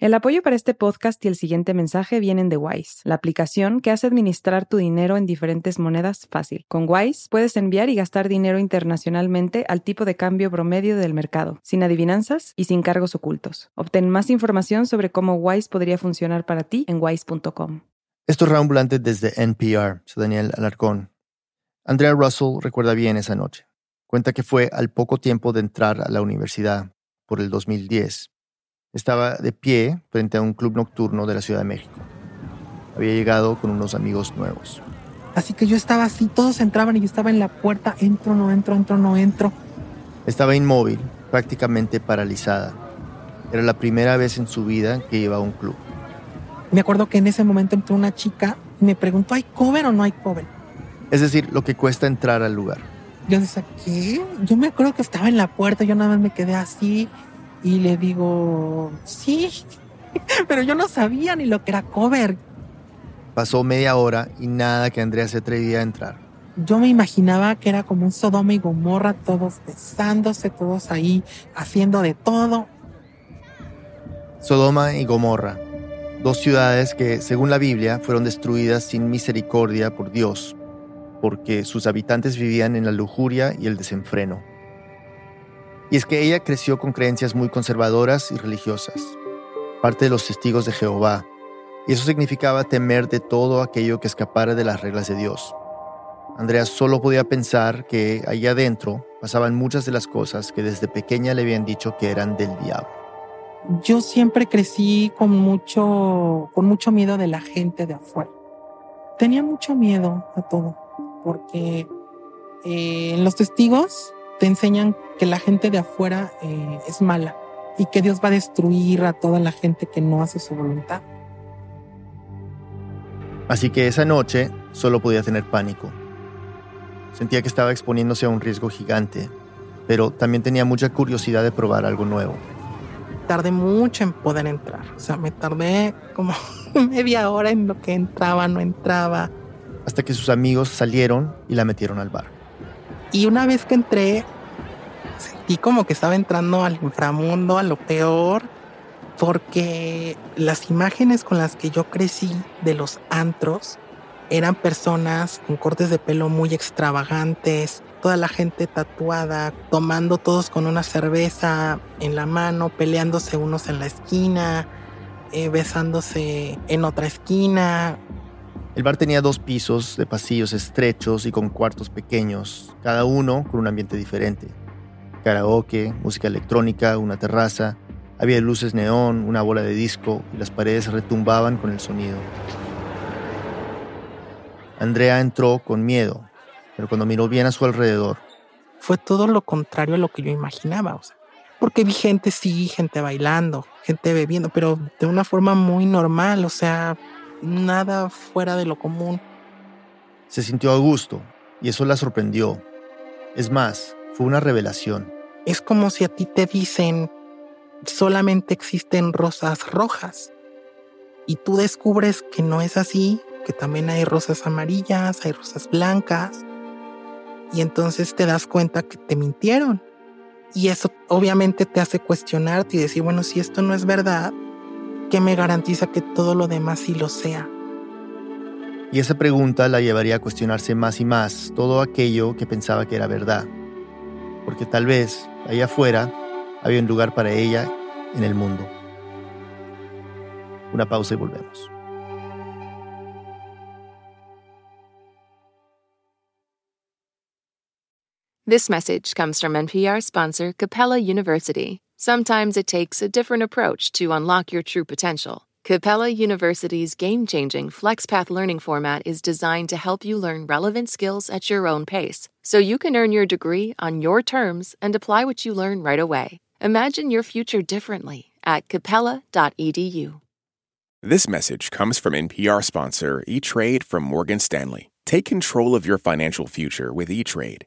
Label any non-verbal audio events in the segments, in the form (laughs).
El apoyo para este podcast y el siguiente mensaje vienen de Wise, la aplicación que hace administrar tu dinero en diferentes monedas fácil. Con Wise puedes enviar y gastar dinero internacionalmente al tipo de cambio promedio del mercado, sin adivinanzas y sin cargos ocultos. Obtén más información sobre cómo Wise podría funcionar para ti en wise.com. Esto es Raambulante desde NPR. Soy Daniel Alarcón. Andrea Russell recuerda bien esa noche. Cuenta que fue al poco tiempo de entrar a la universidad, por el 2010 estaba de pie frente a un club nocturno de la Ciudad de México. Había llegado con unos amigos nuevos. Así que yo estaba así, todos entraban y yo estaba en la puerta, entro, no entro, entro, no entro. Estaba inmóvil, prácticamente paralizada. Era la primera vez en su vida que iba a un club. Me acuerdo que en ese momento entró una chica y me preguntó, ¿hay cover o no hay cover? Es decir, lo que cuesta entrar al lugar. Yo decía, ¿qué? Yo me acuerdo que estaba en la puerta, yo nada más me quedé así y le digo, sí, (laughs) pero yo no sabía ni lo que era cover. Pasó media hora y nada que Andrea se atrevía a entrar. Yo me imaginaba que era como un Sodoma y Gomorra, todos besándose, todos ahí haciendo de todo. Sodoma y Gomorra, dos ciudades que, según la Biblia, fueron destruidas sin misericordia por Dios, porque sus habitantes vivían en la lujuria y el desenfreno. Y es que ella creció con creencias muy conservadoras y religiosas, parte de los testigos de Jehová, y eso significaba temer de todo aquello que escapara de las reglas de Dios. Andrea solo podía pensar que allá adentro pasaban muchas de las cosas que desde pequeña le habían dicho que eran del diablo. Yo siempre crecí con mucho, con mucho miedo de la gente de afuera. Tenía mucho miedo a todo, porque eh, los testigos te enseñan que la gente de afuera eh, es mala y que Dios va a destruir a toda la gente que no hace su voluntad. Así que esa noche solo podía tener pánico. Sentía que estaba exponiéndose a un riesgo gigante, pero también tenía mucha curiosidad de probar algo nuevo. Tardé mucho en poder entrar, o sea, me tardé como (laughs) media hora en lo que entraba, no entraba. Hasta que sus amigos salieron y la metieron al bar. Y una vez que entré, sentí como que estaba entrando al inframundo, a lo peor, porque las imágenes con las que yo crecí de los antros eran personas con cortes de pelo muy extravagantes, toda la gente tatuada, tomando todos con una cerveza en la mano, peleándose unos en la esquina, eh, besándose en otra esquina, el bar tenía dos pisos de pasillos estrechos y con cuartos pequeños, cada uno con un ambiente diferente. Karaoke, música electrónica, una terraza, había luces neón, una bola de disco y las paredes retumbaban con el sonido. Andrea entró con miedo, pero cuando miró bien a su alrededor, fue todo lo contrario a lo que yo imaginaba. O sea, porque vi gente, sí, gente bailando, gente bebiendo, pero de una forma muy normal, o sea, nada fuera de lo común. Se sintió a gusto y eso la sorprendió. Es más, fue una revelación. Es como si a ti te dicen, solamente existen rosas rojas. Y tú descubres que no es así, que también hay rosas amarillas, hay rosas blancas. Y entonces te das cuenta que te mintieron. Y eso obviamente te hace cuestionarte y decir, bueno, si esto no es verdad, ¿Qué me garantiza que todo lo demás sí lo sea? Y esa pregunta la llevaría a cuestionarse más y más todo aquello que pensaba que era verdad. Porque tal vez, allá afuera, había un lugar para ella en el mundo. Una pausa y volvemos. This message comes from NPR sponsor Capella University. Sometimes it takes a different approach to unlock your true potential. Capella University's game changing FlexPath learning format is designed to help you learn relevant skills at your own pace, so you can earn your degree on your terms and apply what you learn right away. Imagine your future differently at capella.edu. This message comes from NPR sponsor E-Trade from Morgan Stanley. Take control of your financial future with E-Trade.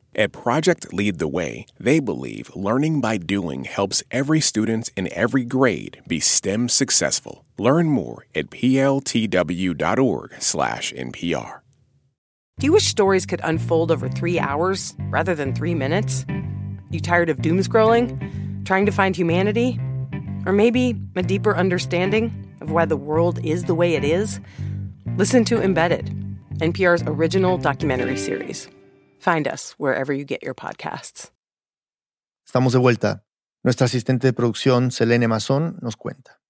At Project Lead the Way, they believe learning by doing helps every student in every grade be STEM successful. Learn more at pltw.org/npr. Do you wish stories could unfold over 3 hours rather than 3 minutes? You tired of doom scrolling? Trying to find humanity? Or maybe a deeper understanding of why the world is the way it is? Listen to Embedded, NPR's original documentary series. Find us wherever you get your podcasts. Estamos de vuelta. Nuestra asistente de producción, Selene Mazón, nos cuenta.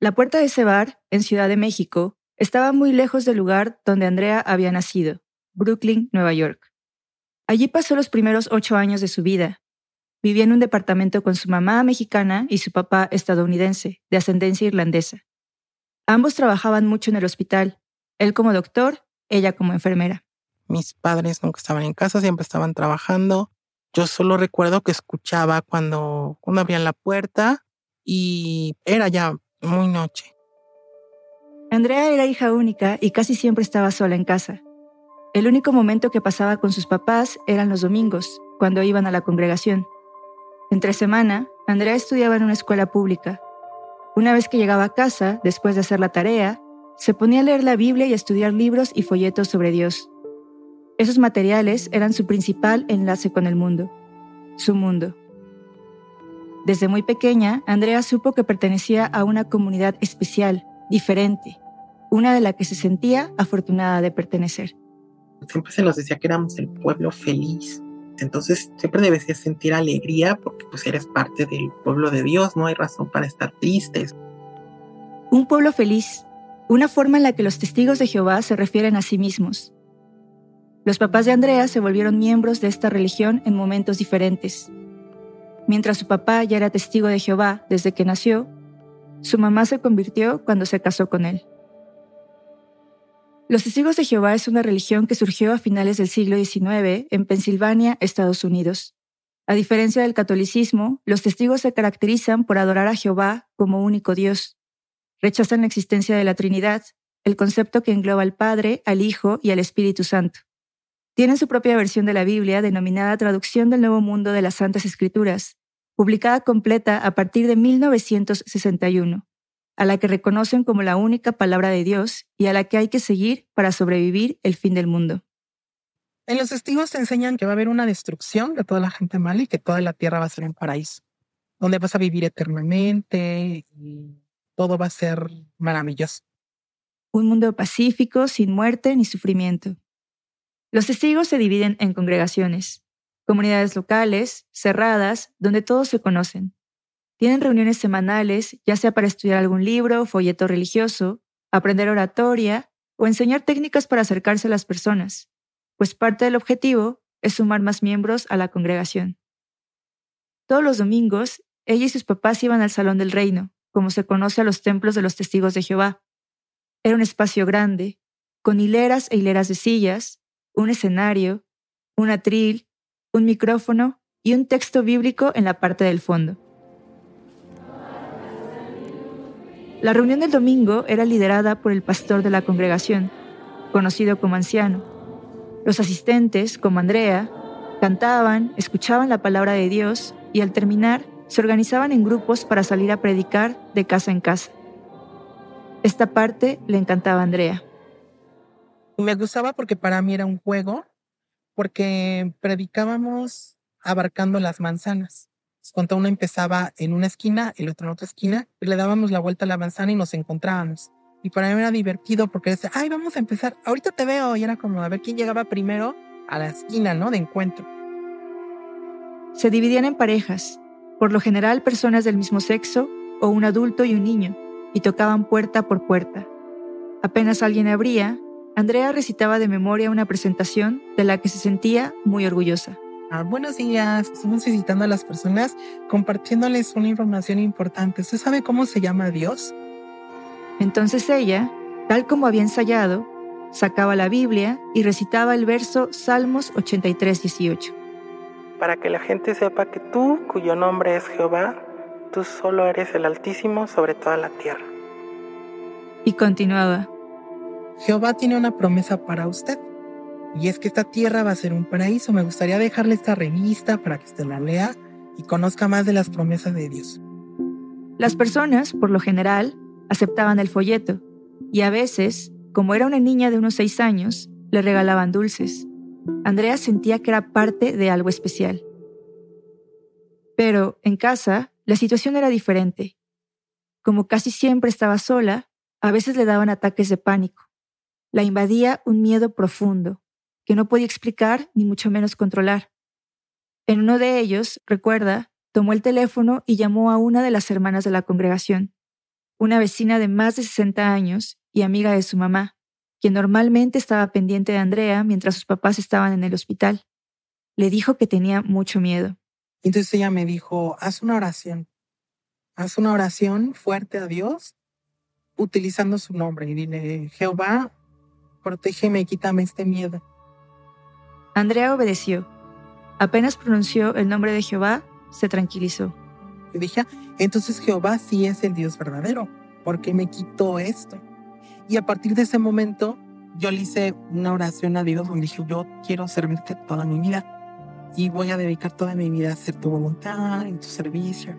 La puerta de ese bar, en Ciudad de México, estaba muy lejos del lugar donde Andrea había nacido, Brooklyn, Nueva York. Allí pasó los primeros ocho años de su vida. Vivía en un departamento con su mamá mexicana y su papá estadounidense, de ascendencia irlandesa. Ambos trabajaban mucho en el hospital, él como doctor, ella como enfermera. Mis padres nunca estaban en casa, siempre estaban trabajando. Yo solo recuerdo que escuchaba cuando, cuando abrían la puerta y era ya muy noche. Andrea era hija única y casi siempre estaba sola en casa. El único momento que pasaba con sus papás eran los domingos, cuando iban a la congregación. Entre semana, Andrea estudiaba en una escuela pública. Una vez que llegaba a casa, después de hacer la tarea, se ponía a leer la Biblia y a estudiar libros y folletos sobre Dios. Esos materiales eran su principal enlace con el mundo, su mundo. Desde muy pequeña, Andrea supo que pertenecía a una comunidad especial, diferente, una de la que se sentía afortunada de pertenecer siempre se nos decía que éramos el pueblo feliz. Entonces siempre debes sentir alegría porque pues eres parte del pueblo de Dios, no hay razón para estar tristes. Un pueblo feliz, una forma en la que los testigos de Jehová se refieren a sí mismos. Los papás de Andrea se volvieron miembros de esta religión en momentos diferentes. Mientras su papá ya era testigo de Jehová desde que nació, su mamá se convirtió cuando se casó con él. Los testigos de Jehová es una religión que surgió a finales del siglo XIX en Pensilvania, Estados Unidos. A diferencia del catolicismo, los testigos se caracterizan por adorar a Jehová como único Dios. Rechazan la existencia de la Trinidad, el concepto que engloba al Padre, al Hijo y al Espíritu Santo. Tienen su propia versión de la Biblia denominada Traducción del Nuevo Mundo de las Santas Escrituras, publicada completa a partir de 1961 a la que reconocen como la única palabra de Dios y a la que hay que seguir para sobrevivir el fin del mundo. En los testigos te enseñan que va a haber una destrucción de toda la gente mala y que toda la tierra va a ser un paraíso, donde vas a vivir eternamente y todo va a ser maravilloso. Un mundo pacífico, sin muerte ni sufrimiento. Los testigos se dividen en congregaciones, comunidades locales, cerradas, donde todos se conocen. Tienen reuniones semanales, ya sea para estudiar algún libro, folleto religioso, aprender oratoria o enseñar técnicas para acercarse a las personas, pues parte del objetivo es sumar más miembros a la congregación. Todos los domingos, ella y sus papás iban al Salón del Reino, como se conoce a los templos de los testigos de Jehová. Era un espacio grande, con hileras e hileras de sillas, un escenario, un atril, un micrófono y un texto bíblico en la parte del fondo. La reunión del domingo era liderada por el pastor de la congregación, conocido como anciano. Los asistentes, como Andrea, cantaban, escuchaban la palabra de Dios y al terminar se organizaban en grupos para salir a predicar de casa en casa. Esta parte le encantaba a Andrea. Me gustaba porque para mí era un juego, porque predicábamos abarcando las manzanas. Cuando uno empezaba en una esquina, el otro en otra esquina, le dábamos la vuelta a la manzana y nos encontrábamos. Y para mí era divertido porque decía, ay, vamos a empezar, ahorita te veo. Y era como a ver quién llegaba primero a la esquina, ¿no? De encuentro. Se dividían en parejas, por lo general personas del mismo sexo o un adulto y un niño, y tocaban puerta por puerta. Apenas alguien abría, Andrea recitaba de memoria una presentación de la que se sentía muy orgullosa. Ah, buenos días, estamos visitando a las personas compartiéndoles una información importante. ¿Usted sabe cómo se llama Dios? Entonces ella, tal como había ensayado, sacaba la Biblia y recitaba el verso Salmos 83, 18. para que la gente sepa que tú, cuyo nombre es Jehová, tú solo eres el Altísimo sobre toda la tierra. Y continuaba. Jehová tiene una promesa para usted. Y es que esta tierra va a ser un paraíso. Me gustaría dejarle esta revista para que usted la lea y conozca más de las promesas de Dios. Las personas, por lo general, aceptaban el folleto y a veces, como era una niña de unos seis años, le regalaban dulces. Andrea sentía que era parte de algo especial. Pero en casa, la situación era diferente. Como casi siempre estaba sola, a veces le daban ataques de pánico. La invadía un miedo profundo, que no podía explicar ni mucho menos controlar. En uno de ellos, recuerda, tomó el teléfono y llamó a una de las hermanas de la congregación, una vecina de más de 60 años y amiga de su mamá, quien normalmente estaba pendiente de Andrea mientras sus papás estaban en el hospital. Le dijo que tenía mucho miedo. Entonces ella me dijo, haz una oración. Haz una oración fuerte a Dios utilizando su nombre y dile, Jehová, protégeme y quítame este miedo. Andrea obedeció. Apenas pronunció el nombre de Jehová, se tranquilizó. Y dije, ah, entonces Jehová sí es el Dios verdadero, porque me quitó esto. Y a partir de ese momento, yo le hice una oración a Dios donde dije, yo quiero servirte toda mi vida y voy a dedicar toda mi vida a hacer tu voluntad, en tu servicio.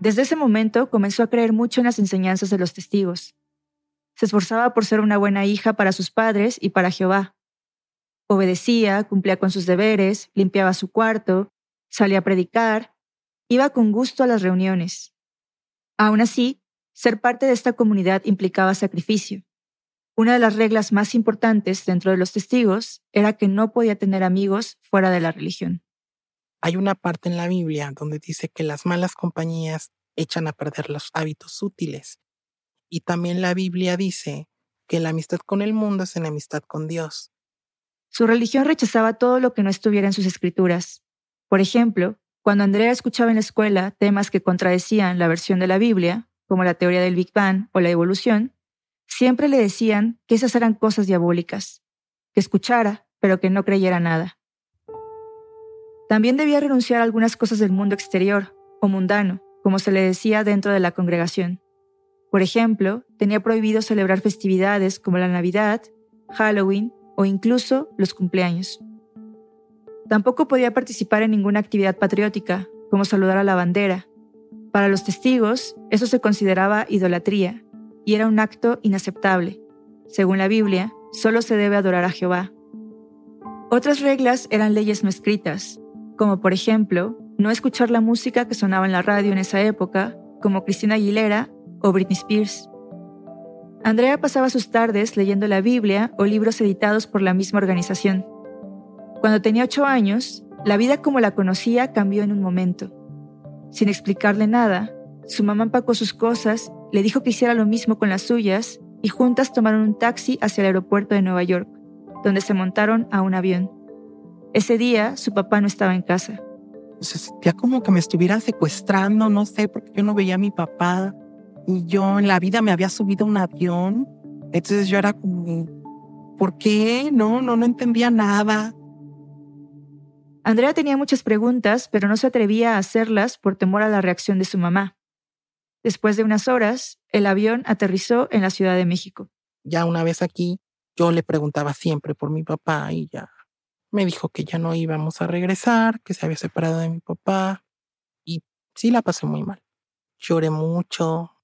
Desde ese momento comenzó a creer mucho en las enseñanzas de los testigos. Se esforzaba por ser una buena hija para sus padres y para Jehová. Obedecía, cumplía con sus deberes, limpiaba su cuarto, salía a predicar, iba con gusto a las reuniones. Aún así, ser parte de esta comunidad implicaba sacrificio. Una de las reglas más importantes dentro de los testigos era que no podía tener amigos fuera de la religión. Hay una parte en la Biblia donde dice que las malas compañías echan a perder los hábitos útiles. Y también la Biblia dice que la amistad con el mundo es enemistad con Dios. Su religión rechazaba todo lo que no estuviera en sus escrituras. Por ejemplo, cuando Andrea escuchaba en la escuela temas que contradecían la versión de la Biblia, como la teoría del Big Bang o la evolución, siempre le decían que esas eran cosas diabólicas, que escuchara, pero que no creyera nada. También debía renunciar a algunas cosas del mundo exterior, o mundano, como se le decía dentro de la congregación. Por ejemplo, tenía prohibido celebrar festividades como la Navidad, Halloween o incluso los cumpleaños. Tampoco podía participar en ninguna actividad patriótica, como saludar a la bandera. Para los testigos, eso se consideraba idolatría y era un acto inaceptable. Según la Biblia, solo se debe adorar a Jehová. Otras reglas eran leyes no escritas, como por ejemplo, no escuchar la música que sonaba en la radio en esa época, como Cristina Aguilera o Britney Spears. Andrea pasaba sus tardes leyendo la Biblia o libros editados por la misma organización. Cuando tenía ocho años, la vida como la conocía cambió en un momento. Sin explicarle nada, su mamá empacó sus cosas, le dijo que hiciera lo mismo con las suyas y juntas tomaron un taxi hacia el aeropuerto de Nueva York, donde se montaron a un avión. Ese día su papá no estaba en casa. Se sentía como que me estuvieran secuestrando, no sé, porque yo no veía a mi papá. Y yo en la vida me había subido a un avión. Entonces yo era como, ¿por qué? No, no, no entendía nada. Andrea tenía muchas preguntas, pero no se atrevía a hacerlas por temor a la reacción de su mamá. Después de unas horas, el avión aterrizó en la Ciudad de México. Ya una vez aquí, yo le preguntaba siempre por mi papá y ya me dijo que ya no íbamos a regresar, que se había separado de mi papá. Y sí la pasé muy mal. Lloré mucho.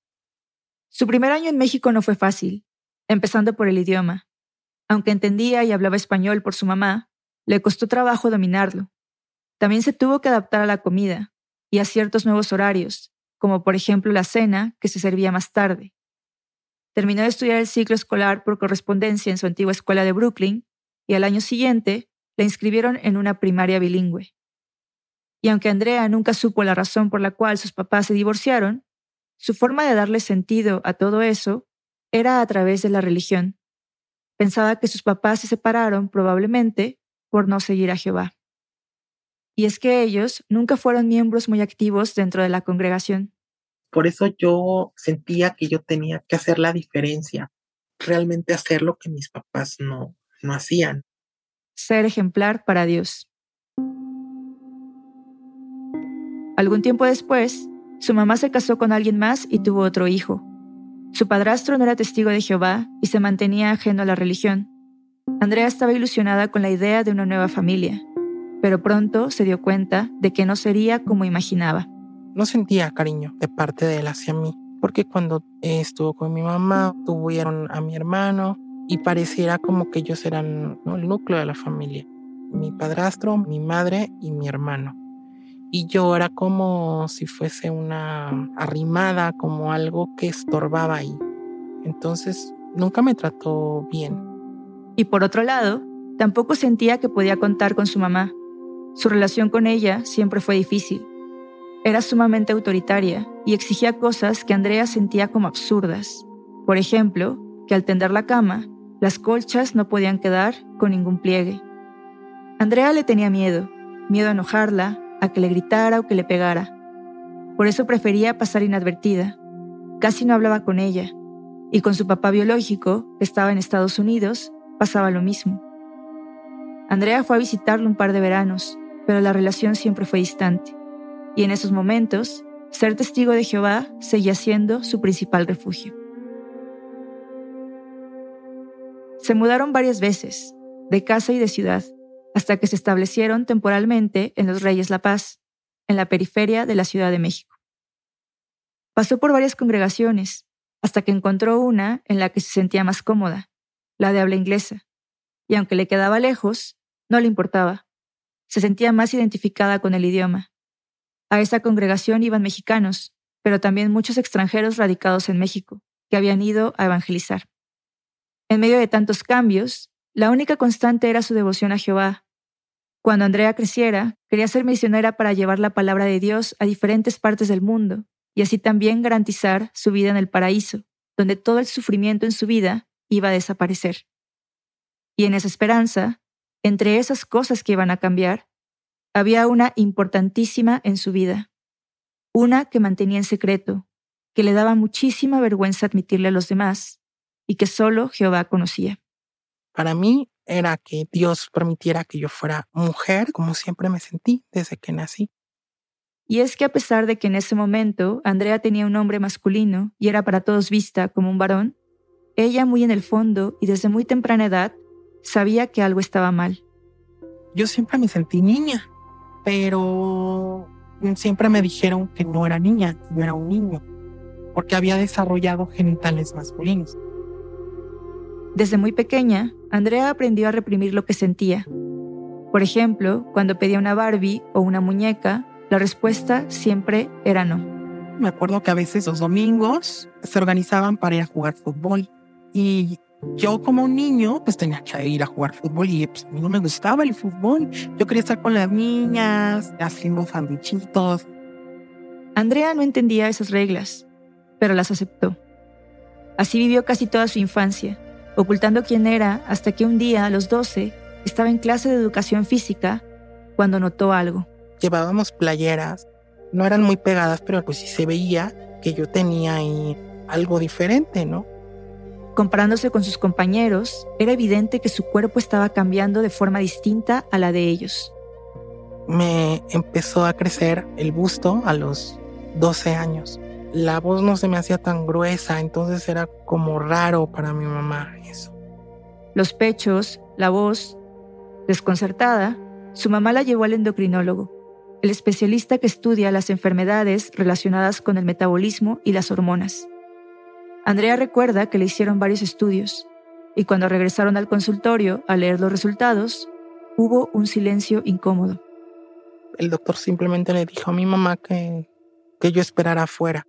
Su primer año en México no fue fácil, empezando por el idioma. Aunque entendía y hablaba español por su mamá, le costó trabajo dominarlo. También se tuvo que adaptar a la comida y a ciertos nuevos horarios, como por ejemplo la cena, que se servía más tarde. Terminó de estudiar el ciclo escolar por correspondencia en su antigua escuela de Brooklyn y al año siguiente la inscribieron en una primaria bilingüe. Y aunque Andrea nunca supo la razón por la cual sus papás se divorciaron, su forma de darle sentido a todo eso era a través de la religión. Pensaba que sus papás se separaron probablemente por no seguir a Jehová. Y es que ellos nunca fueron miembros muy activos dentro de la congregación. Por eso yo sentía que yo tenía que hacer la diferencia, realmente hacer lo que mis papás no, no hacían. Ser ejemplar para Dios. Algún tiempo después, su mamá se casó con alguien más y tuvo otro hijo. Su padrastro no era testigo de Jehová y se mantenía ajeno a la religión. Andrea estaba ilusionada con la idea de una nueva familia, pero pronto se dio cuenta de que no sería como imaginaba. No sentía cariño de parte de él hacia mí, porque cuando estuvo con mi mamá, tuvieron a mi hermano y pareciera como que ellos eran el núcleo de la familia. Mi padrastro, mi madre y mi hermano. Y yo era como si fuese una arrimada, como algo que estorbaba ahí. Entonces, nunca me trató bien. Y por otro lado, tampoco sentía que podía contar con su mamá. Su relación con ella siempre fue difícil. Era sumamente autoritaria y exigía cosas que Andrea sentía como absurdas. Por ejemplo, que al tender la cama, las colchas no podían quedar con ningún pliegue. Andrea le tenía miedo, miedo a enojarla, a que le gritara o que le pegara. Por eso prefería pasar inadvertida. Casi no hablaba con ella, y con su papá biológico, que estaba en Estados Unidos, pasaba lo mismo. Andrea fue a visitarlo un par de veranos, pero la relación siempre fue distante, y en esos momentos, ser testigo de Jehová seguía siendo su principal refugio. Se mudaron varias veces, de casa y de ciudad, hasta que se establecieron temporalmente en Los Reyes La Paz, en la periferia de la Ciudad de México. Pasó por varias congregaciones, hasta que encontró una en la que se sentía más cómoda, la de habla inglesa, y aunque le quedaba lejos, no le importaba. Se sentía más identificada con el idioma. A esa congregación iban mexicanos, pero también muchos extranjeros radicados en México, que habían ido a evangelizar. En medio de tantos cambios, la única constante era su devoción a Jehová cuando Andrea creciera, quería ser misionera para llevar la palabra de Dios a diferentes partes del mundo y así también garantizar su vida en el paraíso, donde todo el sufrimiento en su vida iba a desaparecer. Y en esa esperanza, entre esas cosas que iban a cambiar, había una importantísima en su vida, una que mantenía en secreto, que le daba muchísima vergüenza admitirle a los demás y que solo Jehová conocía. Para mí, era que Dios permitiera que yo fuera mujer, como siempre me sentí desde que nací. Y es que a pesar de que en ese momento Andrea tenía un nombre masculino y era para todos vista como un varón, ella muy en el fondo y desde muy temprana edad sabía que algo estaba mal. Yo siempre me sentí niña, pero siempre me dijeron que no era niña, yo era un niño, porque había desarrollado genitales masculinos. Desde muy pequeña, Andrea aprendió a reprimir lo que sentía. Por ejemplo, cuando pedía una Barbie o una muñeca, la respuesta siempre era no. Me acuerdo que a veces los domingos se organizaban para ir a jugar fútbol y yo como un niño pues tenía que ir a jugar fútbol y pues, a mí no me gustaba el fútbol. Yo quería estar con las niñas, haciendo sandwichitos. Andrea no entendía esas reglas, pero las aceptó. Así vivió casi toda su infancia ocultando quién era hasta que un día, a los 12, estaba en clase de educación física cuando notó algo. Llevábamos playeras, no eran muy pegadas, pero pues sí se veía que yo tenía ahí algo diferente, ¿no? Comparándose con sus compañeros, era evidente que su cuerpo estaba cambiando de forma distinta a la de ellos. Me empezó a crecer el busto a los 12 años la voz no se me hacía tan gruesa, entonces era como raro para mi mamá eso. Los pechos, la voz, desconcertada, su mamá la llevó al endocrinólogo, el especialista que estudia las enfermedades relacionadas con el metabolismo y las hormonas. Andrea recuerda que le hicieron varios estudios y cuando regresaron al consultorio a leer los resultados, hubo un silencio incómodo. El doctor simplemente le dijo a mi mamá que, que yo esperara afuera.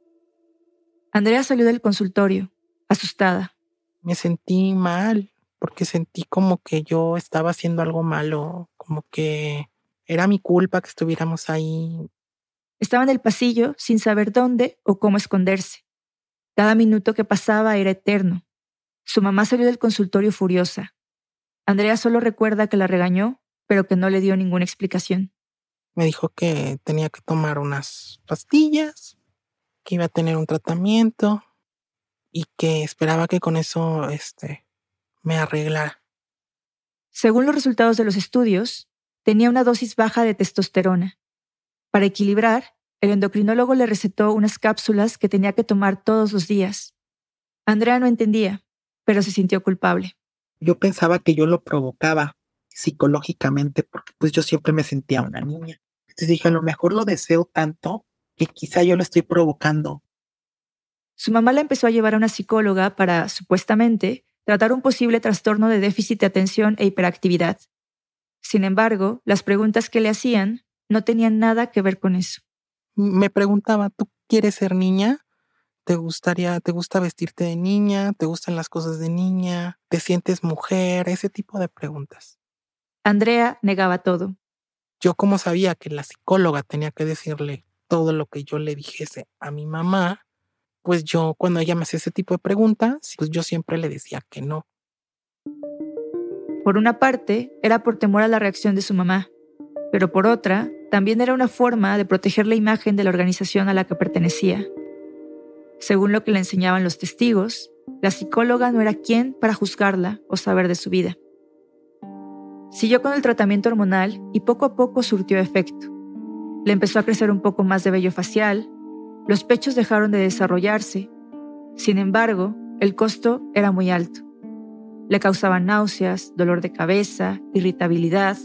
Andrea salió del consultorio, asustada. Me sentí mal, porque sentí como que yo estaba haciendo algo malo, como que era mi culpa que estuviéramos ahí. Estaba en el pasillo sin saber dónde o cómo esconderse. Cada minuto que pasaba era eterno. Su mamá salió del consultorio furiosa. Andrea solo recuerda que la regañó, pero que no le dio ninguna explicación. Me dijo que tenía que tomar unas pastillas que iba a tener un tratamiento y que esperaba que con eso este, me arreglara. Según los resultados de los estudios, tenía una dosis baja de testosterona. Para equilibrar, el endocrinólogo le recetó unas cápsulas que tenía que tomar todos los días. Andrea no entendía, pero se sintió culpable. Yo pensaba que yo lo provocaba psicológicamente porque pues yo siempre me sentía una niña. Entonces dije, a lo mejor lo deseo tanto que quizá yo lo estoy provocando. Su mamá la empezó a llevar a una psicóloga para, supuestamente, tratar un posible trastorno de déficit de atención e hiperactividad. Sin embargo, las preguntas que le hacían no tenían nada que ver con eso. Me preguntaba, ¿tú quieres ser niña? ¿Te gustaría, te gusta vestirte de niña? ¿Te gustan las cosas de niña? ¿Te sientes mujer? Ese tipo de preguntas. Andrea negaba todo. Yo como sabía que la psicóloga tenía que decirle todo lo que yo le dijese a mi mamá, pues yo cuando ella me hacía ese tipo de preguntas, pues yo siempre le decía que no. Por una parte, era por temor a la reacción de su mamá, pero por otra, también era una forma de proteger la imagen de la organización a la que pertenecía. Según lo que le enseñaban los testigos, la psicóloga no era quien para juzgarla o saber de su vida. Siguió con el tratamiento hormonal y poco a poco surtió efecto. Le empezó a crecer un poco más de vello facial, los pechos dejaron de desarrollarse. Sin embargo, el costo era muy alto. Le causaban náuseas, dolor de cabeza, irritabilidad.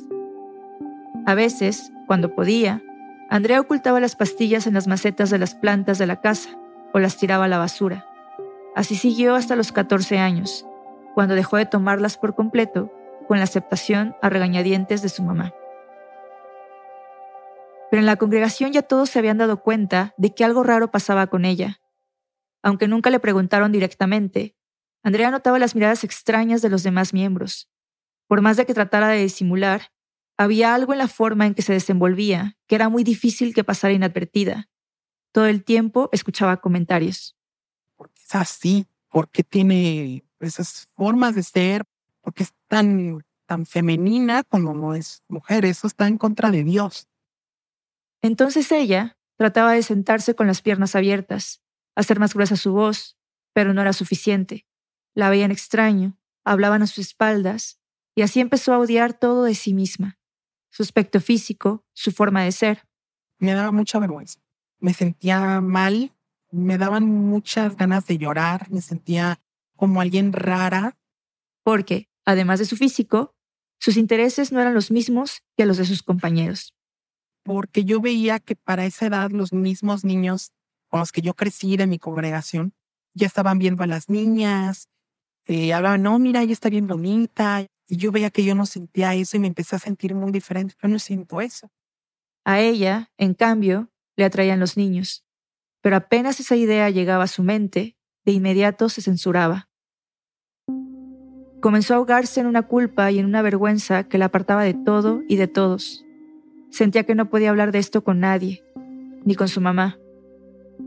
A veces, cuando podía, Andrea ocultaba las pastillas en las macetas de las plantas de la casa o las tiraba a la basura. Así siguió hasta los 14 años, cuando dejó de tomarlas por completo con la aceptación a regañadientes de su mamá. Pero en la congregación ya todos se habían dado cuenta de que algo raro pasaba con ella. Aunque nunca le preguntaron directamente, Andrea notaba las miradas extrañas de los demás miembros. Por más de que tratara de disimular, había algo en la forma en que se desenvolvía que era muy difícil que pasara inadvertida. Todo el tiempo escuchaba comentarios. ¿Por qué es así? ¿Por qué tiene esas formas de ser? ¿Por qué es tan, tan femenina como es mujer? Eso está en contra de Dios. Entonces ella trataba de sentarse con las piernas abiertas, hacer más gruesa su voz, pero no era suficiente. La veían extraño, hablaban a sus espaldas, y así empezó a odiar todo de sí misma, su aspecto físico, su forma de ser. Me daba mucha vergüenza. Me sentía mal, me daban muchas ganas de llorar, me sentía como alguien rara. Porque, además de su físico, sus intereses no eran los mismos que los de sus compañeros. Porque yo veía que para esa edad los mismos niños con los que yo crecí de mi congregación ya estaban viendo a las niñas, eh, hablaban, no, mira, ella está bien bonita. Y yo veía que yo no sentía eso y me empecé a sentir muy diferente. Yo no siento eso. A ella, en cambio, le atraían los niños. Pero apenas esa idea llegaba a su mente, de inmediato se censuraba. Comenzó a ahogarse en una culpa y en una vergüenza que la apartaba de todo y de todos. Sentía que no podía hablar de esto con nadie, ni con su mamá.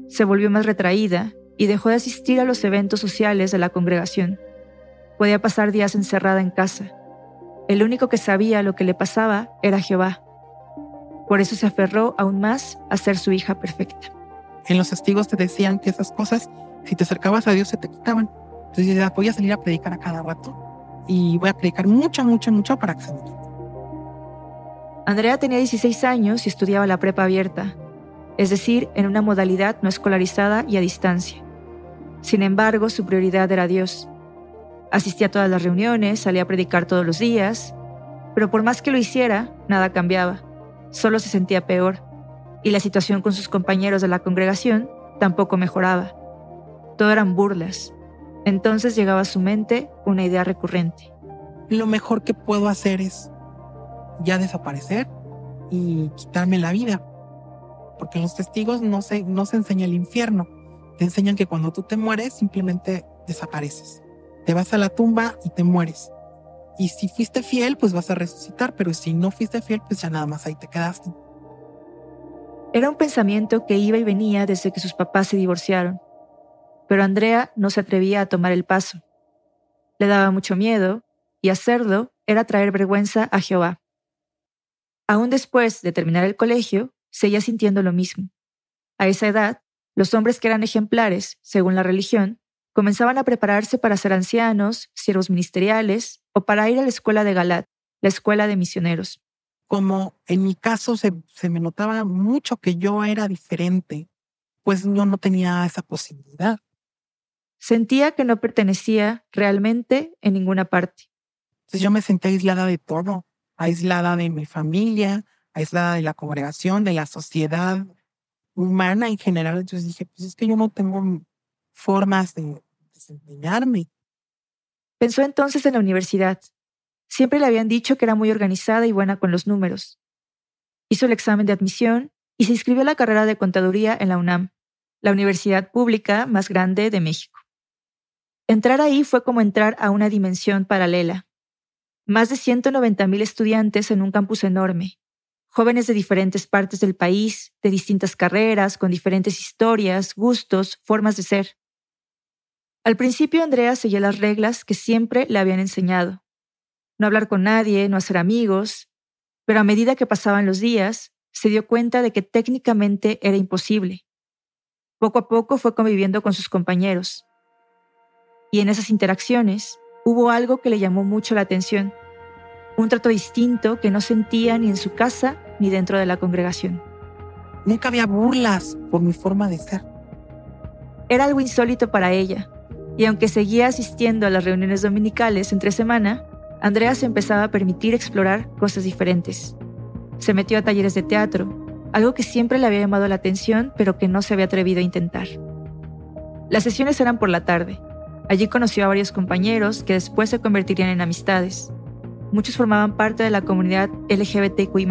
Se volvió más retraída y dejó de asistir a los eventos sociales de la congregación. Podía pasar días encerrada en casa. El único que sabía lo que le pasaba era Jehová. Por eso se aferró aún más a ser su hija perfecta. En los testigos te decían que esas cosas, si te acercabas a Dios, se te quitaban. Entonces ya voy a salir a predicar a cada rato y voy a predicar mucho, mucho, mucho para que se me. Andrea tenía 16 años y estudiaba la prepa abierta, es decir, en una modalidad no escolarizada y a distancia. Sin embargo, su prioridad era Dios. Asistía a todas las reuniones, salía a predicar todos los días, pero por más que lo hiciera, nada cambiaba. Solo se sentía peor, y la situación con sus compañeros de la congregación tampoco mejoraba. Todo eran burlas. Entonces llegaba a su mente una idea recurrente. Lo mejor que puedo hacer es ya desaparecer y quitarme la vida. Porque los testigos no se, no se enseña el infierno, te enseñan que cuando tú te mueres simplemente desapareces. Te vas a la tumba y te mueres. Y si fuiste fiel, pues vas a resucitar, pero si no fuiste fiel, pues ya nada más ahí te quedaste. Era un pensamiento que iba y venía desde que sus papás se divorciaron. Pero Andrea no se atrevía a tomar el paso. Le daba mucho miedo, y hacerlo era traer vergüenza a Jehová. Aún después de terminar el colegio, seguía sintiendo lo mismo. A esa edad, los hombres que eran ejemplares, según la religión, comenzaban a prepararse para ser ancianos, siervos ministeriales o para ir a la escuela de Galat, la escuela de misioneros. como en mi caso se, se me notaba mucho que yo era diferente, pues yo no tenía esa posibilidad. Sentía que no pertenecía realmente en ninguna parte. Entonces yo me sentía aislada de todo, aislada de mi familia, aislada de la congregación, de la sociedad humana en general. Entonces dije, pues es que yo no tengo formas de desempeñarme. Pensó entonces en la universidad. Siempre le habían dicho que era muy organizada y buena con los números. Hizo el examen de admisión y se inscribió a la carrera de contaduría en la UNAM, la universidad pública más grande de México. Entrar ahí fue como entrar a una dimensión paralela. Más de 190.000 estudiantes en un campus enorme, jóvenes de diferentes partes del país, de distintas carreras, con diferentes historias, gustos, formas de ser. Al principio Andrea seguía las reglas que siempre le habían enseñado. No hablar con nadie, no hacer amigos, pero a medida que pasaban los días, se dio cuenta de que técnicamente era imposible. Poco a poco fue conviviendo con sus compañeros. Y en esas interacciones hubo algo que le llamó mucho la atención, un trato distinto que no sentía ni en su casa ni dentro de la congregación. Nunca había burlas por mi forma de ser. Era algo insólito para ella, y aunque seguía asistiendo a las reuniones dominicales entre semana, Andrea se empezaba a permitir explorar cosas diferentes. Se metió a talleres de teatro, algo que siempre le había llamado la atención, pero que no se había atrevido a intentar. Las sesiones eran por la tarde. Allí conoció a varios compañeros que después se convertirían en amistades. Muchos formaban parte de la comunidad LGBTQI,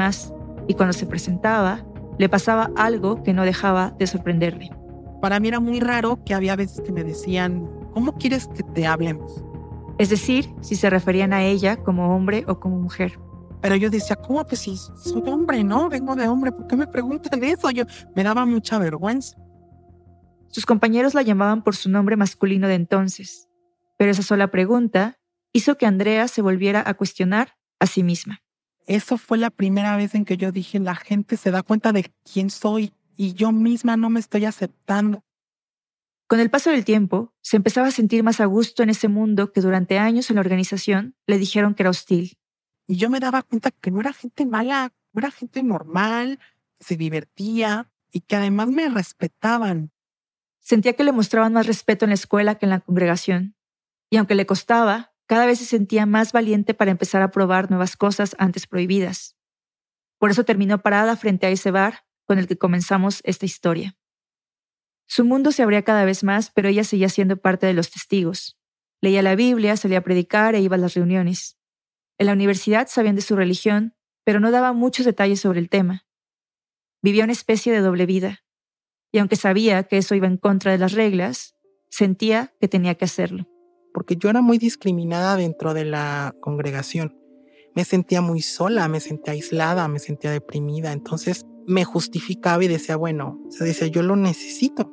y cuando se presentaba, le pasaba algo que no dejaba de sorprenderle. Para mí era muy raro que había veces que me decían, ¿cómo quieres que te hablemos? Es decir, si se referían a ella como hombre o como mujer. Pero yo decía, ¿cómo que si soy hombre? No, vengo de hombre, ¿por qué me preguntan eso? Yo me daba mucha vergüenza. Sus compañeros la llamaban por su nombre masculino de entonces, pero esa sola pregunta hizo que Andrea se volviera a cuestionar a sí misma. Eso fue la primera vez en que yo dije, la gente se da cuenta de quién soy y yo misma no me estoy aceptando. Con el paso del tiempo, se empezaba a sentir más a gusto en ese mundo que durante años en la organización le dijeron que era hostil. Y yo me daba cuenta que no era gente mala, era gente normal, que se divertía y que además me respetaban. Sentía que le mostraban más respeto en la escuela que en la congregación. Y aunque le costaba, cada vez se sentía más valiente para empezar a probar nuevas cosas antes prohibidas. Por eso terminó parada frente a ese bar con el que comenzamos esta historia. Su mundo se abría cada vez más, pero ella seguía siendo parte de los testigos. Leía la Biblia, salía a predicar e iba a las reuniones. En la universidad sabían de su religión, pero no daba muchos detalles sobre el tema. Vivía una especie de doble vida, y aunque sabía que eso iba en contra de las reglas, sentía que tenía que hacerlo. Porque yo era muy discriminada dentro de la congregación. Me sentía muy sola, me sentía aislada, me sentía deprimida. Entonces me justificaba y decía, bueno, se decía, yo lo necesito.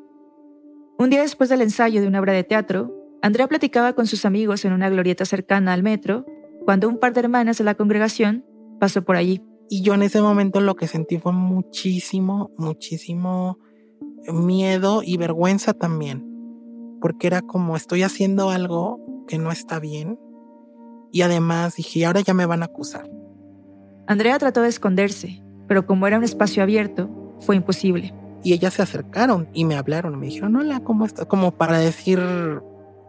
Un día después del ensayo de una obra de teatro, Andrea platicaba con sus amigos en una glorieta cercana al metro cuando un par de hermanas de la congregación pasó por allí. Y yo en ese momento lo que sentí fue muchísimo, muchísimo miedo y vergüenza también, porque era como estoy haciendo algo que no está bien y además dije, ahora ya me van a acusar. Andrea trató de esconderse, pero como era un espacio abierto, fue imposible. Y ellas se acercaron y me hablaron, me dijeron, hola, ¿cómo estás? Como para decir,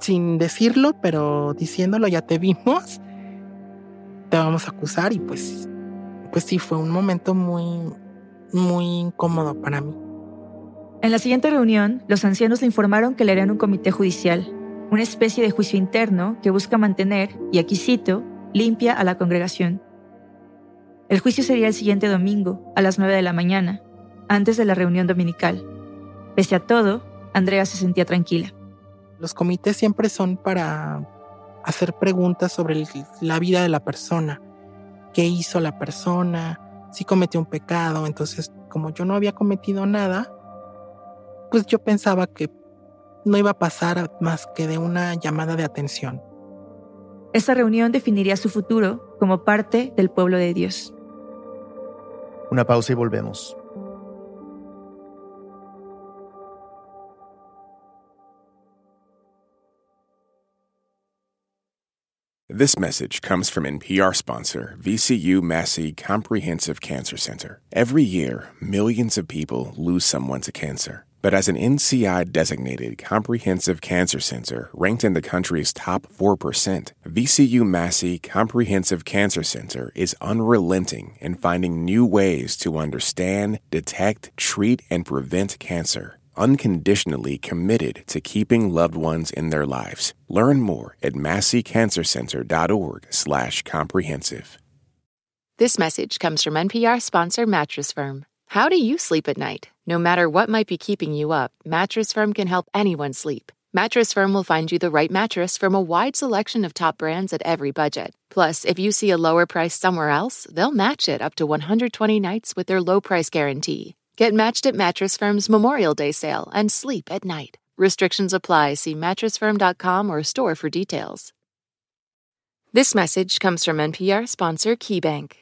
sin decirlo, pero diciéndolo, ya te vimos, te vamos a acusar y pues, pues sí, fue un momento muy, muy incómodo para mí. En la siguiente reunión, los ancianos le informaron que le harían un comité judicial, una especie de juicio interno que busca mantener, y aquí cito, limpia a la congregación. El juicio sería el siguiente domingo, a las 9 de la mañana, antes de la reunión dominical. Pese a todo, Andrea se sentía tranquila. Los comités siempre son para hacer preguntas sobre la vida de la persona, qué hizo la persona, si cometió un pecado. Entonces, como yo no había cometido nada, pues yo pensaba que no iba a pasar más que de una llamada de atención. Esa reunión definiría su futuro como parte del pueblo de Dios. Una pausa y volvemos. This message comes from NPR sponsor VCU Massey Comprehensive Cancer Center. Every year, millions of people lose someone to cancer. But as an NCI designated comprehensive cancer center ranked in the country's top 4%, VCU Massey Comprehensive Cancer Center is unrelenting in finding new ways to understand, detect, treat, and prevent cancer unconditionally committed to keeping loved ones in their lives. Learn more at masseycancercenter.org/comprehensive. This message comes from NPR sponsor Mattress Firm. How do you sleep at night? No matter what might be keeping you up, Mattress Firm can help anyone sleep. Mattress Firm will find you the right mattress from a wide selection of top brands at every budget. Plus, if you see a lower price somewhere else, they'll match it up to 120 nights with their low price guarantee. Get matched at Mattress Firm's Memorial Day sale and sleep at night. Restrictions apply. See mattressfirm.com or store for details. This message comes from NPR sponsor KeyBank.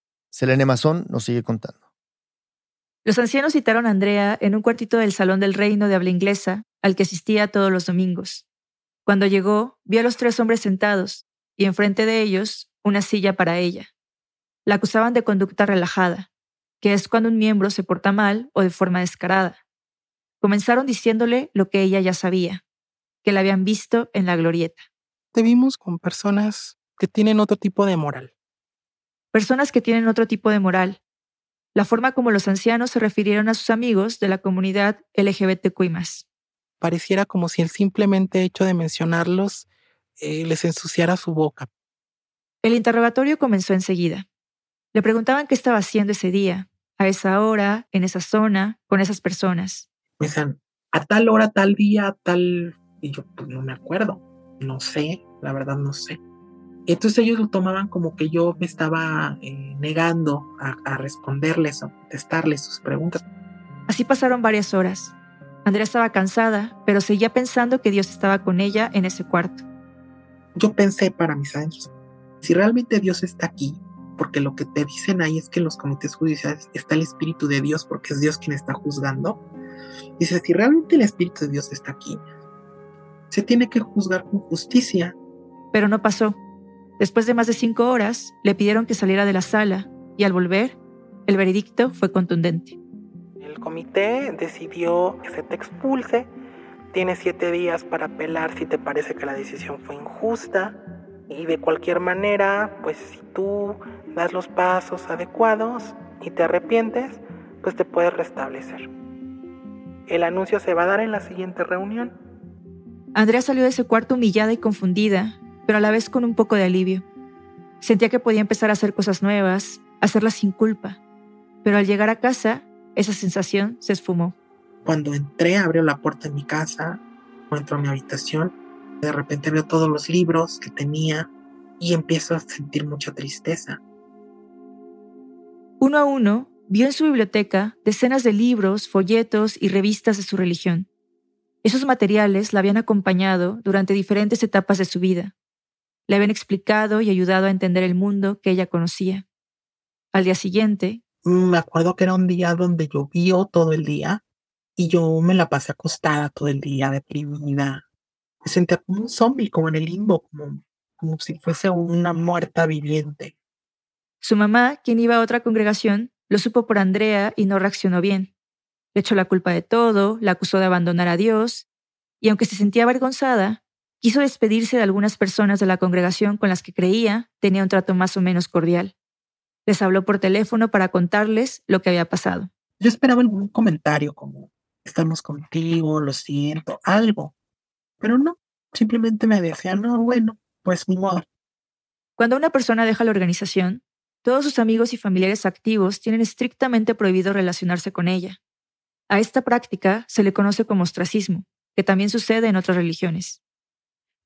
Selene Mazón nos sigue contando. Los ancianos citaron a Andrea en un cuartito del Salón del Reino de habla inglesa, al que asistía todos los domingos. Cuando llegó, vio a los tres hombres sentados, y enfrente de ellos, una silla para ella. La acusaban de conducta relajada, que es cuando un miembro se porta mal o de forma descarada. Comenzaron diciéndole lo que ella ya sabía, que la habían visto en la glorieta. Te vimos con personas que tienen otro tipo de moral. Personas que tienen otro tipo de moral. La forma como los ancianos se refirieron a sus amigos de la comunidad LGBTQI. Pareciera como si el simplemente hecho de mencionarlos eh, les ensuciara su boca. El interrogatorio comenzó enseguida. Le preguntaban qué estaba haciendo ese día, a esa hora, en esa zona, con esas personas. Me decían, a tal hora, tal día, tal... Y yo, pues no me acuerdo, no sé, la verdad no sé. Entonces ellos lo tomaban como que yo me estaba eh, negando a, a responderles, a contestarles sus preguntas. Así pasaron varias horas. Andrea estaba cansada, pero seguía pensando que Dios estaba con ella en ese cuarto. Yo pensé para mis adentros, si realmente Dios está aquí, porque lo que te dicen ahí es que en los comités judiciales está el Espíritu de Dios, porque es Dios quien está juzgando. Dice, si realmente el Espíritu de Dios está aquí, se tiene que juzgar con justicia. Pero no pasó. Después de más de cinco horas, le pidieron que saliera de la sala y al volver, el veredicto fue contundente. El comité decidió que se te expulse. Tienes siete días para apelar si te parece que la decisión fue injusta. Y de cualquier manera, pues si tú das los pasos adecuados y te arrepientes, pues te puedes restablecer. El anuncio se va a dar en la siguiente reunión. Andrea salió de ese cuarto humillada y confundida, pero a la vez con un poco de alivio. Sentía que podía empezar a hacer cosas nuevas, hacerlas sin culpa. Pero al llegar a casa, esa sensación se esfumó. Cuando entré, abrió la puerta de mi casa, entro a mi habitación, de repente veo todos los libros que tenía y empiezo a sentir mucha tristeza. Uno a uno, vio en su biblioteca decenas de libros, folletos y revistas de su religión. Esos materiales la habían acompañado durante diferentes etapas de su vida. Le habían explicado y ayudado a entender el mundo que ella conocía. Al día siguiente, me acuerdo que era un día donde llovió todo el día y yo me la pasé acostada todo el día, deprimida. Me sentía como un zombie, como en el limbo, como, como si fuese una muerta viviente. Su mamá, quien iba a otra congregación, lo supo por Andrea y no reaccionó bien. Le echó la culpa de todo, la acusó de abandonar a Dios, y aunque se sentía avergonzada, quiso despedirse de algunas personas de la congregación con las que creía tenía un trato más o menos cordial. Les habló por teléfono para contarles lo que había pasado. Yo esperaba algún comentario como, estamos contigo, lo siento, algo. Pero no, simplemente me decía, no, bueno, pues ni modo. Cuando una persona deja la organización, todos sus amigos y familiares activos tienen estrictamente prohibido relacionarse con ella. A esta práctica se le conoce como ostracismo, que también sucede en otras religiones.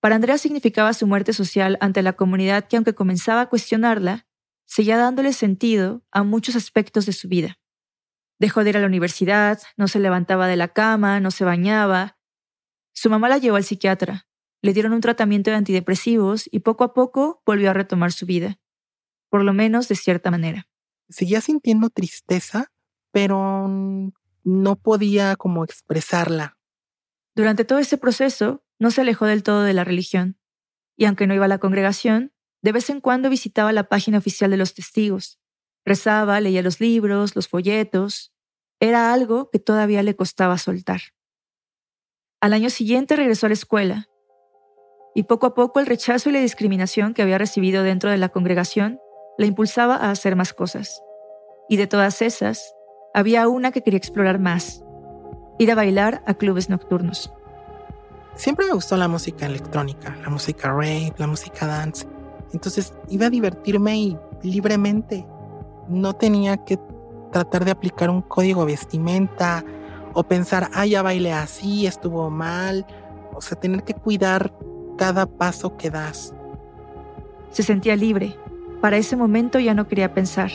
Para Andrea significaba su muerte social ante la comunidad que, aunque comenzaba a cuestionarla, seguía dándole sentido a muchos aspectos de su vida. Dejó de ir a la universidad, no se levantaba de la cama, no se bañaba. Su mamá la llevó al psiquiatra, le dieron un tratamiento de antidepresivos y poco a poco volvió a retomar su vida, por lo menos de cierta manera. Seguía sintiendo tristeza, pero no podía como expresarla. Durante todo ese proceso, no se alejó del todo de la religión, y aunque no iba a la congregación, de vez en cuando visitaba la página oficial de los testigos, rezaba, leía los libros, los folletos. Era algo que todavía le costaba soltar. Al año siguiente regresó a la escuela, y poco a poco el rechazo y la discriminación que había recibido dentro de la congregación la impulsaba a hacer más cosas. Y de todas esas, había una que quería explorar más, ir a bailar a clubes nocturnos. Siempre me gustó la música electrónica, la música rave, la música dance. Entonces iba a divertirme y libremente. No tenía que tratar de aplicar un código vestimenta o pensar, ah, ya bailé así, estuvo mal. O sea, tener que cuidar cada paso que das. Se sentía libre. Para ese momento ya no quería pensar.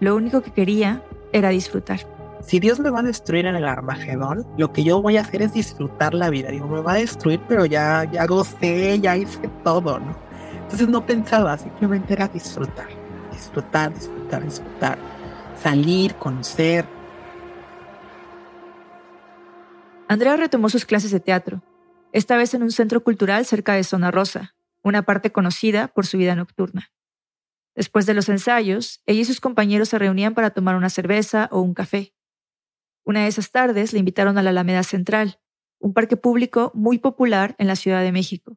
Lo único que quería era disfrutar. Si Dios me va a destruir en el Armagedón, lo que yo voy a hacer es disfrutar la vida. Digo, me va a destruir, pero ya, ya gocé, ya hice todo, ¿no? Entonces no pensaba, simplemente era disfrutar, disfrutar, disfrutar, disfrutar, salir, conocer. Andrea retomó sus clases de teatro, esta vez en un centro cultural cerca de Zona Rosa, una parte conocida por su vida nocturna. Después de los ensayos, ella y sus compañeros se reunían para tomar una cerveza o un café. Una de esas tardes le invitaron a la Alameda Central, un parque público muy popular en la Ciudad de México.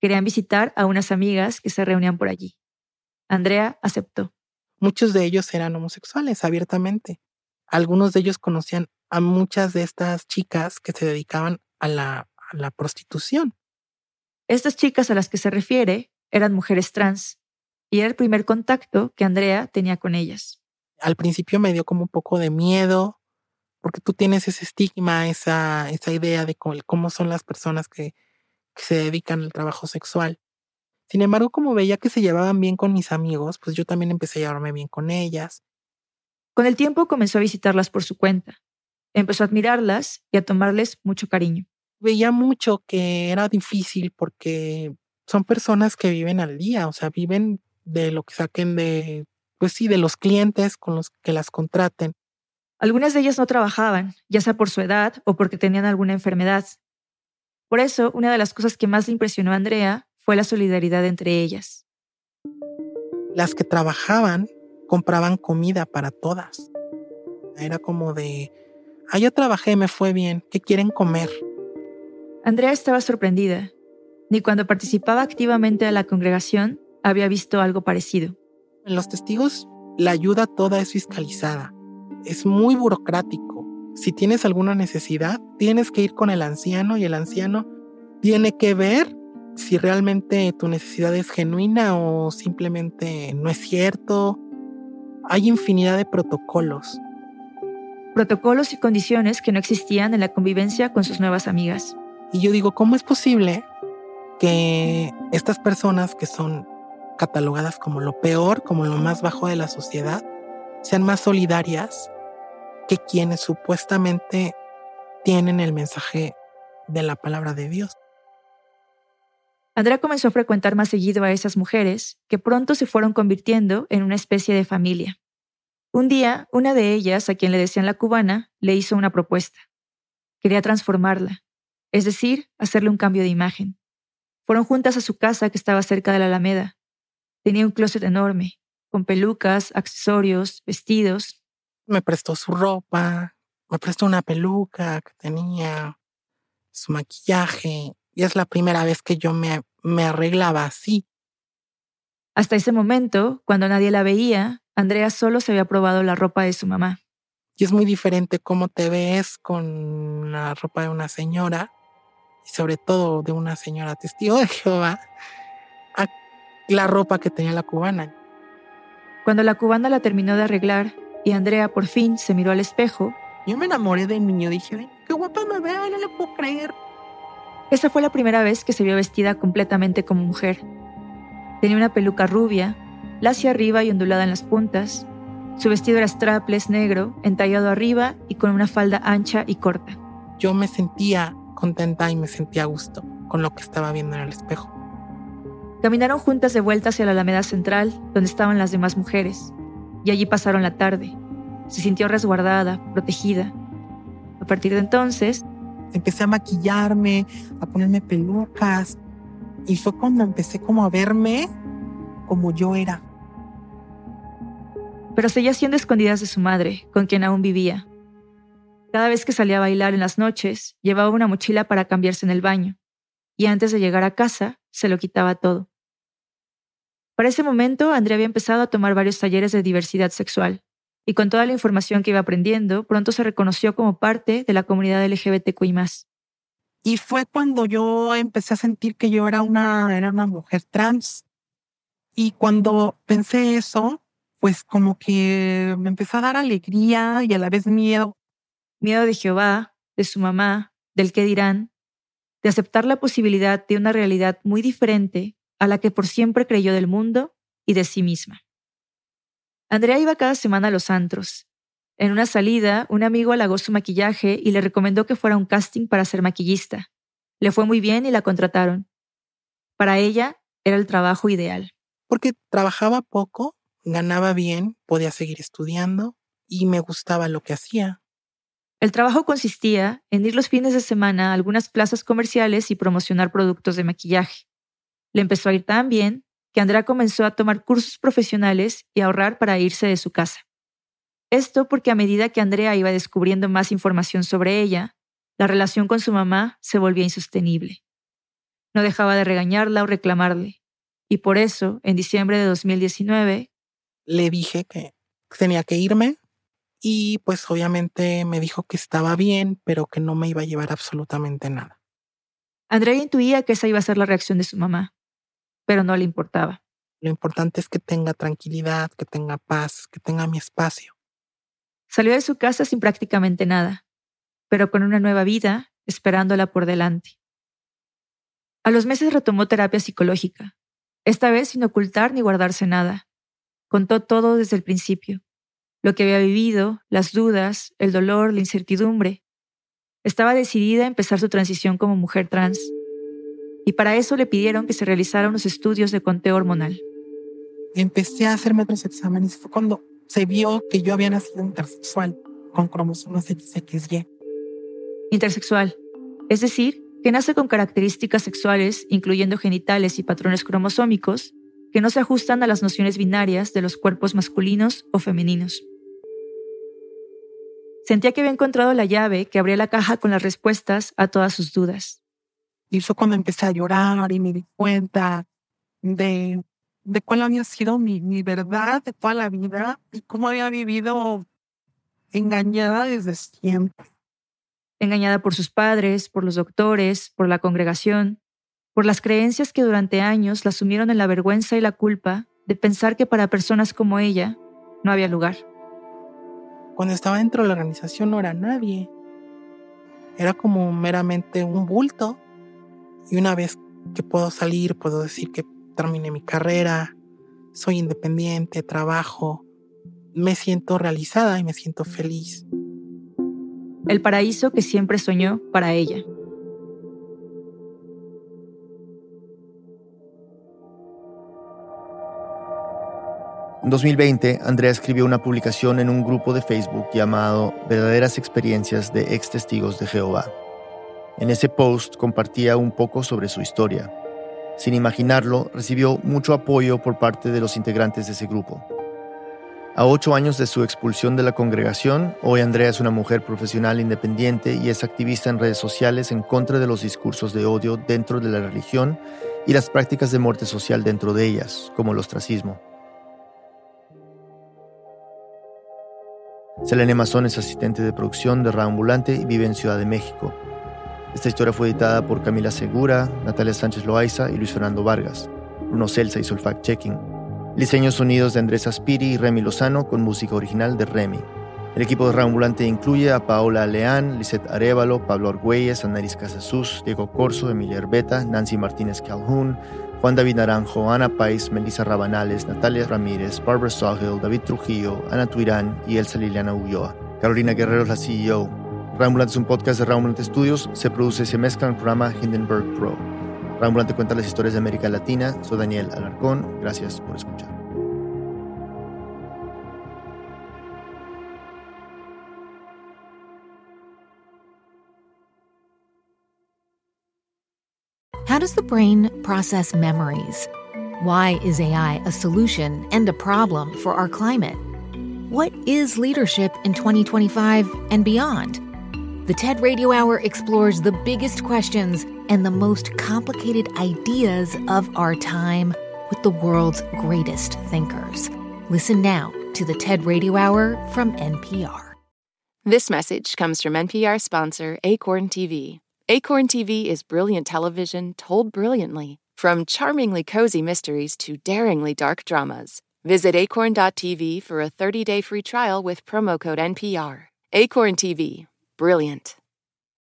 Querían visitar a unas amigas que se reunían por allí. Andrea aceptó. Muchos de ellos eran homosexuales abiertamente. Algunos de ellos conocían a muchas de estas chicas que se dedicaban a la, a la prostitución. Estas chicas a las que se refiere eran mujeres trans, y era el primer contacto que Andrea tenía con ellas. Al principio me dio como un poco de miedo, porque tú tienes ese estigma, esa, esa idea de cómo, son las personas que, que se dedican al trabajo sexual. Sin embargo, como veía que se llevaban bien con mis amigos, pues yo también empecé a llevarme bien con ellas. Con el tiempo comenzó a visitarlas por su cuenta. Empezó a admirarlas y a tomarles mucho cariño. Veía mucho que era difícil porque son personas que viven al día, o sea, viven de lo que saquen de, pues sí, de los clientes con los que las contraten. Algunas de ellas no trabajaban, ya sea por su edad o porque tenían alguna enfermedad. Por eso, una de las cosas que más le impresionó a Andrea fue la solidaridad entre ellas. Las que trabajaban compraban comida para todas. Era como de, ah, yo trabajé, me fue bien, ¿qué quieren comer? Andrea estaba sorprendida. Ni cuando participaba activamente de la congregación había visto algo parecido. En los testigos, la ayuda toda es fiscalizada. Es muy burocrático. Si tienes alguna necesidad, tienes que ir con el anciano y el anciano tiene que ver si realmente tu necesidad es genuina o simplemente no es cierto. Hay infinidad de protocolos. Protocolos y condiciones que no existían en la convivencia con sus nuevas amigas. Y yo digo, ¿cómo es posible que estas personas que son catalogadas como lo peor, como lo más bajo de la sociedad, sean más solidarias que quienes supuestamente tienen el mensaje de la palabra de Dios. Andrea comenzó a frecuentar más seguido a esas mujeres, que pronto se fueron convirtiendo en una especie de familia. Un día, una de ellas, a quien le decían la cubana, le hizo una propuesta. Quería transformarla, es decir, hacerle un cambio de imagen. Fueron juntas a su casa que estaba cerca de la Alameda, Tenía un closet enorme, con pelucas, accesorios, vestidos. Me prestó su ropa, me prestó una peluca que tenía, su maquillaje, y es la primera vez que yo me, me arreglaba así. Hasta ese momento, cuando nadie la veía, Andrea solo se había probado la ropa de su mamá. Y es muy diferente cómo te ves con la ropa de una señora, y sobre todo de una señora testigo de Jehová, la ropa que tenía la cubana. Cuando la cubana la terminó de arreglar y Andrea por fin se miró al espejo, yo me enamoré del niño. Dije, qué guapa me veo, no le puedo creer. Esa fue la primera vez que se vio vestida completamente como mujer. Tenía una peluca rubia, lacia arriba y ondulada en las puntas. Su vestido era strapless negro, entallado arriba y con una falda ancha y corta. Yo me sentía contenta y me sentía a gusto con lo que estaba viendo en el espejo. Caminaron juntas de vuelta hacia la Alameda Central, donde estaban las demás mujeres, y allí pasaron la tarde. Se sintió resguardada, protegida. A partir de entonces, empecé a maquillarme, a ponerme pelucas. Y fue cuando empecé como a verme como yo era. Pero seguía siendo escondidas de su madre, con quien aún vivía. Cada vez que salía a bailar en las noches, llevaba una mochila para cambiarse en el baño, y antes de llegar a casa, se lo quitaba todo. Para ese momento, Andrea había empezado a tomar varios talleres de diversidad sexual, y con toda la información que iba aprendiendo, pronto se reconoció como parte de la comunidad LGBTQI. Y fue cuando yo empecé a sentir que yo era una, era una mujer trans. Y cuando pensé eso, pues como que me empezó a dar alegría y a la vez miedo. Miedo de Jehová, de su mamá, del qué dirán, de aceptar la posibilidad de una realidad muy diferente a la que por siempre creyó del mundo y de sí misma. Andrea iba cada semana a los antros. En una salida, un amigo halagó su maquillaje y le recomendó que fuera a un casting para ser maquillista. Le fue muy bien y la contrataron. Para ella, era el trabajo ideal. Porque trabajaba poco, ganaba bien, podía seguir estudiando y me gustaba lo que hacía. El trabajo consistía en ir los fines de semana a algunas plazas comerciales y promocionar productos de maquillaje. Le empezó a ir tan bien que Andrea comenzó a tomar cursos profesionales y a ahorrar para irse de su casa. Esto porque a medida que Andrea iba descubriendo más información sobre ella, la relación con su mamá se volvía insostenible. No dejaba de regañarla o reclamarle, y por eso, en diciembre de 2019, le dije que tenía que irme y pues obviamente me dijo que estaba bien, pero que no me iba a llevar absolutamente nada. Andrea intuía que esa iba a ser la reacción de su mamá, pero no le importaba. Lo importante es que tenga tranquilidad, que tenga paz, que tenga mi espacio. Salió de su casa sin prácticamente nada, pero con una nueva vida esperándola por delante. A los meses retomó terapia psicológica, esta vez sin ocultar ni guardarse nada. Contó todo desde el principio, lo que había vivido, las dudas, el dolor, la incertidumbre. Estaba decidida a empezar su transición como mujer trans y para eso le pidieron que se realizara unos estudios de conteo hormonal. Empecé a hacerme otros exámenes. Fue cuando se vio que yo había nacido intersexual con cromosomas XXY. Intersexual, es decir, que nace con características sexuales, incluyendo genitales y patrones cromosómicos, que no se ajustan a las nociones binarias de los cuerpos masculinos o femeninos. Sentía que había encontrado la llave que abría la caja con las respuestas a todas sus dudas. Y fue cuando empecé a llorar y me di cuenta de, de cuál había sido mi, mi verdad de toda la vida y cómo había vivido engañada desde siempre. Engañada por sus padres, por los doctores, por la congregación, por las creencias que durante años la sumieron en la vergüenza y la culpa de pensar que para personas como ella no había lugar. Cuando estaba dentro de la organización no era nadie. Era como meramente un bulto. Y una vez que puedo salir, puedo decir que terminé mi carrera, soy independiente, trabajo, me siento realizada y me siento feliz. El paraíso que siempre soñó para ella. En 2020, Andrea escribió una publicación en un grupo de Facebook llamado Verdaderas experiencias de ex testigos de Jehová. En ese post compartía un poco sobre su historia. Sin imaginarlo, recibió mucho apoyo por parte de los integrantes de ese grupo. A ocho años de su expulsión de la congregación, hoy Andrea es una mujer profesional independiente y es activista en redes sociales en contra de los discursos de odio dentro de la religión y las prácticas de muerte social dentro de ellas, como el ostracismo. Selene Mazón es asistente de producción de Raambulante y vive en Ciudad de México. Esta historia fue editada por Camila Segura, Natalia Sánchez Loaiza y Luis Fernando Vargas. Bruno Celsa hizo el fact-checking. Diseños sonidos de Andrés Aspiri y Remy Lozano con música original de Remy. El equipo de Reambulante incluye a Paola Leán, Lisette Arevalo, Pablo Argüelles, Anaris Casasus, Diego Corso, Emilia Herbeta, Nancy Martínez Calhoun, Juan David Naranjo, Ana Pais, Melissa Rabanales, Natalia Ramírez, Barbara Sawhill, David Trujillo, Ana Tuirán y Elsa Liliana Ulloa. Carolina Guerrero es la CEO. Es un podcast de Studios, se produce y se mezcla en el programa Hindenburg Pro. Cuenta las historias de América Latina. Soy Daniel Alarcón. Gracias por escuchar. How does the brain process memories? Why is AI a solution and a problem for our climate? What is leadership in 2025 and beyond? The TED Radio Hour explores the biggest questions and the most complicated ideas of our time with the world's greatest thinkers. Listen now to the TED Radio Hour from NPR. This message comes from NPR sponsor Acorn TV. Acorn TV is brilliant television told brilliantly, from charmingly cozy mysteries to daringly dark dramas. Visit acorn.tv for a 30 day free trial with promo code NPR. Acorn TV, brilliant.